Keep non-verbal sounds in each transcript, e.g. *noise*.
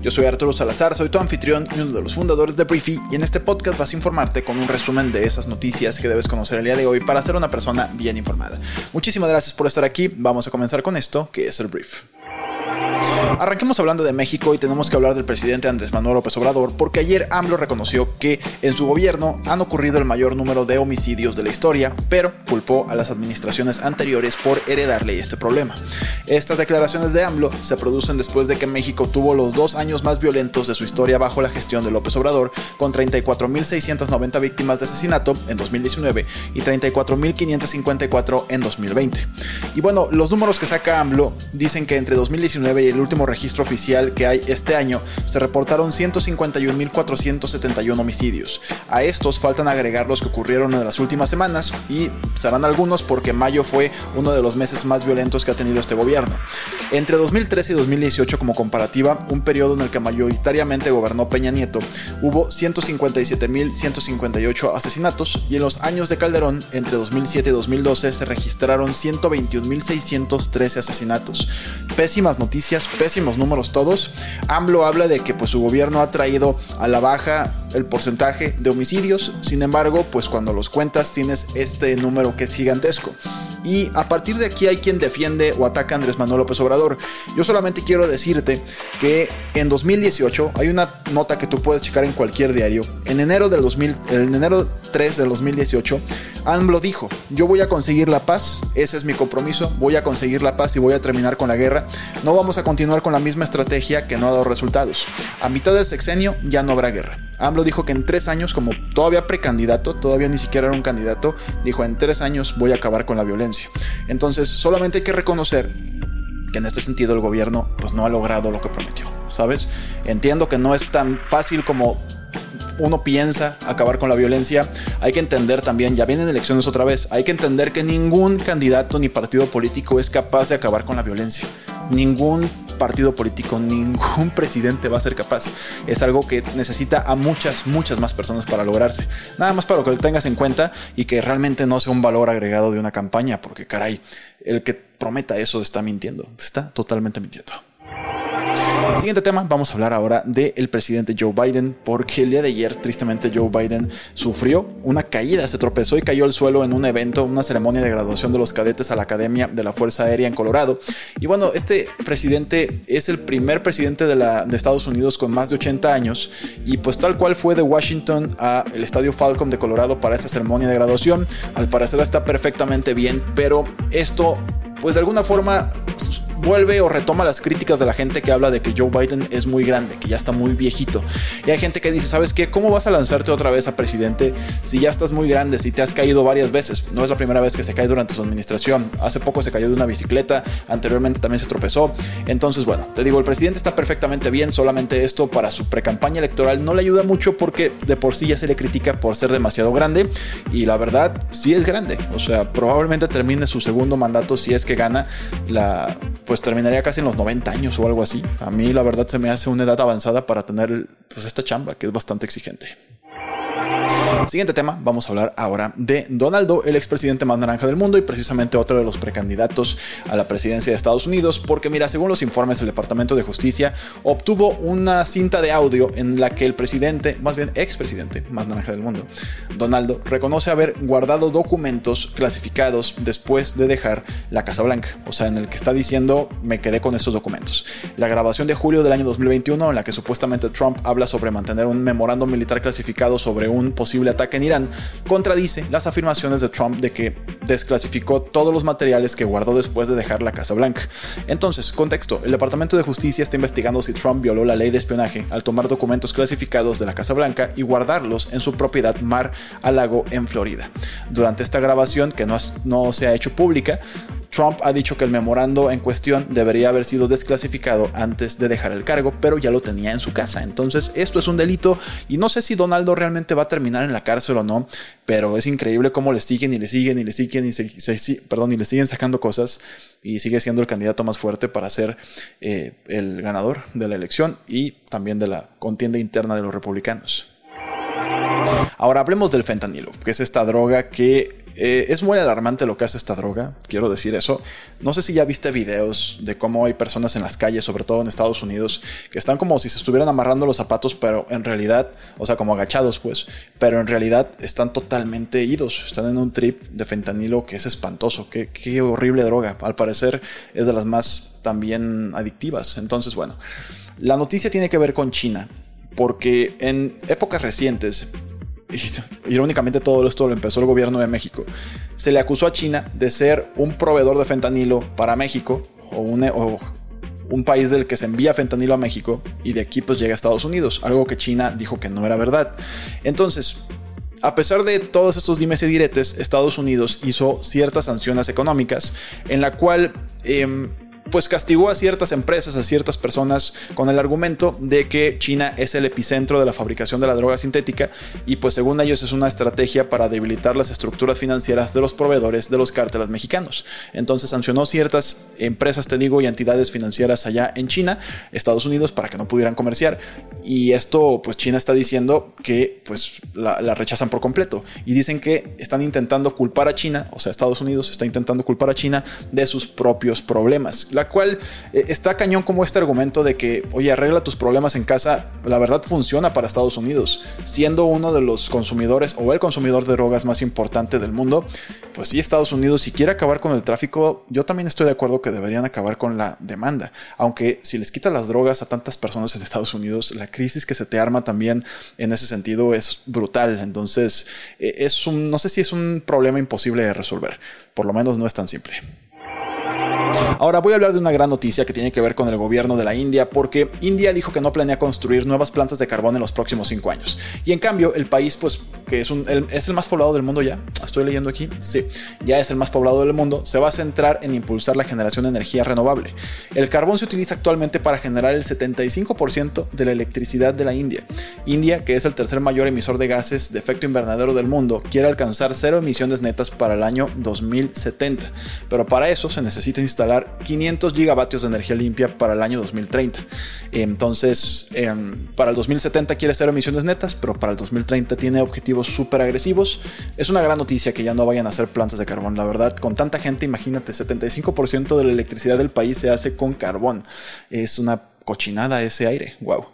Yo soy Arturo Salazar, soy tu anfitrión y uno de los fundadores de Briefy y en este podcast vas a informarte con un resumen de esas noticias que debes conocer el día de hoy para ser una persona bien informada. Muchísimas gracias por estar aquí, vamos a comenzar con esto que es el Brief. Arranquemos hablando de México y tenemos que hablar del presidente Andrés Manuel López Obrador porque ayer AMLO reconoció que en su gobierno han ocurrido el mayor número de homicidios de la historia, pero culpó a las administraciones anteriores por heredarle este problema. Estas declaraciones de AMLO se producen después de que México tuvo los dos años más violentos de su historia bajo la gestión de López Obrador, con 34.690 víctimas de asesinato en 2019 y 34.554 en 2020. Y bueno, los números que saca AMLO dicen que entre 2019 y el último registro oficial que hay este año, se reportaron 151.471 homicidios. A estos faltan agregar los que ocurrieron en las últimas semanas y serán algunos porque mayo fue uno de los meses más violentos que ha tenido este gobierno. Entre 2013 y 2018 como comparativa, un periodo en el que mayoritariamente gobernó Peña Nieto, hubo 157.158 asesinatos y en los años de Calderón, entre 2007 y 2012, se registraron 121.613 asesinatos. Pésimas noticias, pésimas números todos. AMLO habla de que pues su gobierno ha traído a la baja el porcentaje de homicidios, sin embargo, pues cuando los cuentas tienes este número que es gigantesco. Y a partir de aquí hay quien defiende o ataca a Andrés Manuel López Obrador. Yo solamente quiero decirte que en 2018 hay una nota que tú puedes checar en cualquier diario. En enero del 2000, en enero 3 del 2018 AMLO dijo, yo voy a conseguir la paz, ese es mi compromiso, voy a conseguir la paz y voy a terminar con la guerra. No vamos a continuar con la misma estrategia que no ha dado resultados. A mitad del sexenio ya no habrá guerra. AMLO dijo que en tres años, como todavía precandidato, todavía ni siquiera era un candidato, dijo en tres años voy a acabar con la violencia. Entonces solamente hay que reconocer que en este sentido el gobierno pues no ha logrado lo que prometió, ¿sabes? Entiendo que no es tan fácil como uno piensa acabar con la violencia, hay que entender también, ya vienen elecciones otra vez, hay que entender que ningún candidato ni partido político es capaz de acabar con la violencia. Ningún partido político, ningún presidente va a ser capaz. Es algo que necesita a muchas, muchas más personas para lograrse. Nada más para que lo tengas en cuenta y que realmente no sea un valor agregado de una campaña, porque caray, el que prometa eso está mintiendo, está totalmente mintiendo. Siguiente tema, vamos a hablar ahora del presidente Joe Biden, porque el día de ayer, tristemente, Joe Biden sufrió una caída, se tropezó y cayó al suelo en un evento, una ceremonia de graduación de los cadetes a la Academia de la Fuerza Aérea en Colorado. Y bueno, este presidente es el primer presidente de, de Estados Unidos con más de 80 años, y pues tal cual fue de Washington al Estadio Falcon de Colorado para esta ceremonia de graduación, al parecer está perfectamente bien, pero esto, pues de alguna forma vuelve o retoma las críticas de la gente que habla de que Joe Biden es muy grande, que ya está muy viejito. Y hay gente que dice, ¿sabes qué? ¿Cómo vas a lanzarte otra vez a presidente si ya estás muy grande, si te has caído varias veces? No es la primera vez que se cae durante su administración. Hace poco se cayó de una bicicleta, anteriormente también se tropezó. Entonces, bueno, te digo, el presidente está perfectamente bien, solamente esto para su precampaña electoral no le ayuda mucho porque de por sí ya se le critica por ser demasiado grande y la verdad sí es grande. O sea, probablemente termine su segundo mandato si es que gana la pues terminaría casi en los 90 años o algo así. A mí la verdad se me hace una edad avanzada para tener pues esta chamba que es bastante exigente. Siguiente tema, vamos a hablar ahora de Donaldo, el expresidente más naranja del mundo y precisamente otro de los precandidatos a la presidencia de Estados Unidos, porque mira, según los informes del Departamento de Justicia, obtuvo una cinta de audio en la que el presidente, más bien expresidente más naranja del mundo, Donaldo, reconoce haber guardado documentos clasificados después de dejar la Casa Blanca, o sea, en el que está diciendo me quedé con estos documentos. La grabación de julio del año 2021 en la que supuestamente Trump habla sobre mantener un memorando militar clasificado sobre un posible ataque en Irán, contradice las afirmaciones de Trump de que desclasificó todos los materiales que guardó después de dejar la Casa Blanca. Entonces, contexto, el Departamento de Justicia está investigando si Trump violó la ley de espionaje al tomar documentos clasificados de la Casa Blanca y guardarlos en su propiedad Mar a Lago en Florida. Durante esta grabación, que no, no se ha hecho pública, Trump ha dicho que el memorando en cuestión debería haber sido desclasificado antes de dejar el cargo, pero ya lo tenía en su casa. Entonces, esto es un delito y no sé si Donaldo realmente va a terminar en la cárcel o no, pero es increíble cómo le siguen y le siguen y le siguen y, perdón, y le siguen sacando cosas y sigue siendo el candidato más fuerte para ser eh, el ganador de la elección y también de la contienda interna de los republicanos. Ahora hablemos del fentanilo, que es esta droga que eh, es muy alarmante lo que hace esta droga, quiero decir eso. No sé si ya viste videos de cómo hay personas en las calles, sobre todo en Estados Unidos, que están como si se estuvieran amarrando los zapatos, pero en realidad, o sea, como agachados, pues, pero en realidad están totalmente idos, están en un trip de fentanilo que es espantoso, qué, qué horrible droga. Al parecer es de las más también adictivas. Entonces, bueno, la noticia tiene que ver con China, porque en épocas recientes *laughs* irónicamente todo esto lo empezó el gobierno de México, se le acusó a China de ser un proveedor de fentanilo para México o un, país del que se envía fentanilo a México y de aquí pues llega a Estados Unidos, algo que China dijo que no era verdad. Entonces, a pesar de todos estos dimes y diretes, Estados Unidos hizo ciertas sanciones económicas en la cual... Em, pues castigó a ciertas empresas, a ciertas personas con el argumento de que China es el epicentro de la fabricación de la droga sintética y pues según ellos es una estrategia para debilitar las estructuras financieras de los proveedores de los cárteles mexicanos. Entonces sancionó ciertas empresas, te digo, y entidades financieras allá en China, Estados Unidos, para que no pudieran comerciar. Y esto pues China está diciendo que pues la, la rechazan por completo y dicen que están intentando culpar a China, o sea, Estados Unidos está intentando culpar a China de sus propios problemas la cual eh, está cañón como este argumento de que, oye, arregla tus problemas en casa, la verdad funciona para Estados Unidos, siendo uno de los consumidores o el consumidor de drogas más importante del mundo, pues sí, Estados Unidos, si quiere acabar con el tráfico, yo también estoy de acuerdo que deberían acabar con la demanda, aunque si les quita las drogas a tantas personas en Estados Unidos, la crisis que se te arma también en ese sentido es brutal, entonces eh, es un, no sé si es un problema imposible de resolver, por lo menos no es tan simple. Ahora voy a hablar de una gran noticia que tiene que ver con el gobierno de la India, porque India dijo que no planea construir nuevas plantas de carbón en los próximos cinco años. Y en cambio, el país, pues, que es, el, es el más poblado del mundo ya, estoy leyendo aquí, sí, ya es el más poblado del mundo, se va a centrar en impulsar la generación de energía renovable. El carbón se utiliza actualmente para generar el 75% de la electricidad de la India. India, que es el tercer mayor emisor de gases de efecto invernadero del mundo, quiere alcanzar cero emisiones netas para el año 2070. Pero para eso se necesita instalar 500 gigavatios de energía limpia para el año 2030. Entonces, em, para el 2070 quiere cero emisiones netas, pero para el 2030 tiene objetivos súper agresivos. Es una gran noticia que ya no vayan a hacer plantas de carbón. La verdad, con tanta gente, imagínate, 75% de la electricidad del país se hace con carbón. Es una cochinada ese aire. Wow.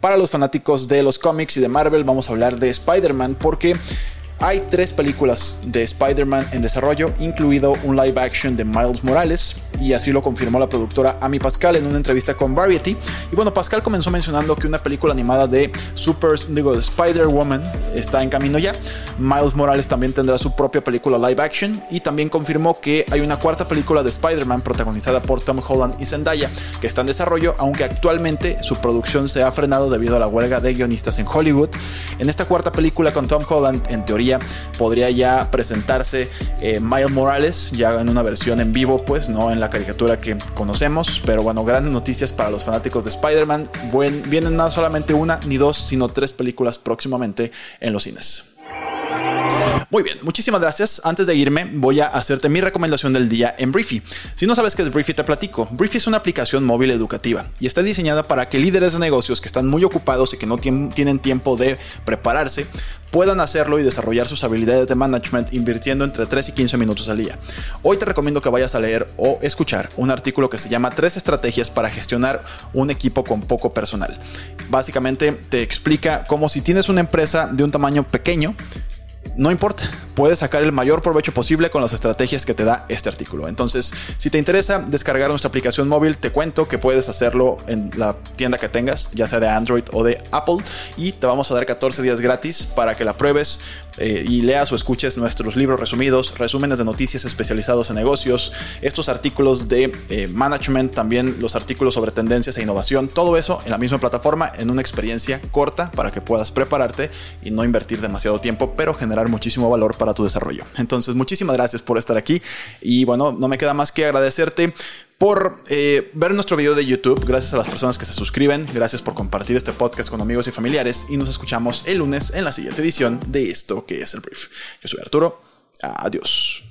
Para los fanáticos de los cómics y de Marvel, vamos a hablar de Spider-Man porque hay tres películas de Spider-Man en desarrollo, incluido un live action de Miles Morales, y así lo confirmó la productora Amy Pascal en una entrevista con Variety. Y bueno, Pascal comenzó mencionando que una película animada de Super, digo, Spider-Woman está en camino ya. Miles Morales también tendrá su propia película live action y también confirmó que hay una cuarta película de Spider-Man protagonizada por Tom Holland y Zendaya que está en desarrollo, aunque actualmente su producción se ha frenado debido a la huelga de guionistas en Hollywood. En esta cuarta película con Tom Holland, en teoría, podría ya presentarse eh, Miles Morales, ya en una versión en vivo, pues no en la caricatura que conocemos. Pero bueno, grandes noticias para los fanáticos de Spider-Man. Vienen no solamente una ni dos, sino tres películas próximamente en los cines. Muy bien, muchísimas gracias. Antes de irme, voy a hacerte mi recomendación del día en Briefy. Si no sabes qué es Briefy, te platico. Briefy es una aplicación móvil educativa y está diseñada para que líderes de negocios que están muy ocupados y que no tienen tiempo de prepararse puedan hacerlo y desarrollar sus habilidades de management invirtiendo entre 3 y 15 minutos al día. Hoy te recomiendo que vayas a leer o escuchar un artículo que se llama Tres estrategias para gestionar un equipo con poco personal. Básicamente te explica cómo si tienes una empresa de un tamaño pequeño, no importa, puedes sacar el mayor provecho posible con las estrategias que te da este artículo. Entonces, si te interesa descargar nuestra aplicación móvil, te cuento que puedes hacerlo en la tienda que tengas, ya sea de Android o de Apple, y te vamos a dar 14 días gratis para que la pruebes eh, y leas o escuches nuestros libros resumidos, resúmenes de noticias especializados en negocios, estos artículos de eh, management, también los artículos sobre tendencias e innovación, todo eso en la misma plataforma en una experiencia corta para que puedas prepararte y no invertir demasiado tiempo, pero generar muchísimo valor para tu desarrollo. Entonces, muchísimas gracias por estar aquí y bueno, no me queda más que agradecerte por eh, ver nuestro video de YouTube. Gracias a las personas que se suscriben. Gracias por compartir este podcast con amigos y familiares. Y nos escuchamos el lunes en la siguiente edición de esto que es el brief. Yo soy Arturo. Adiós.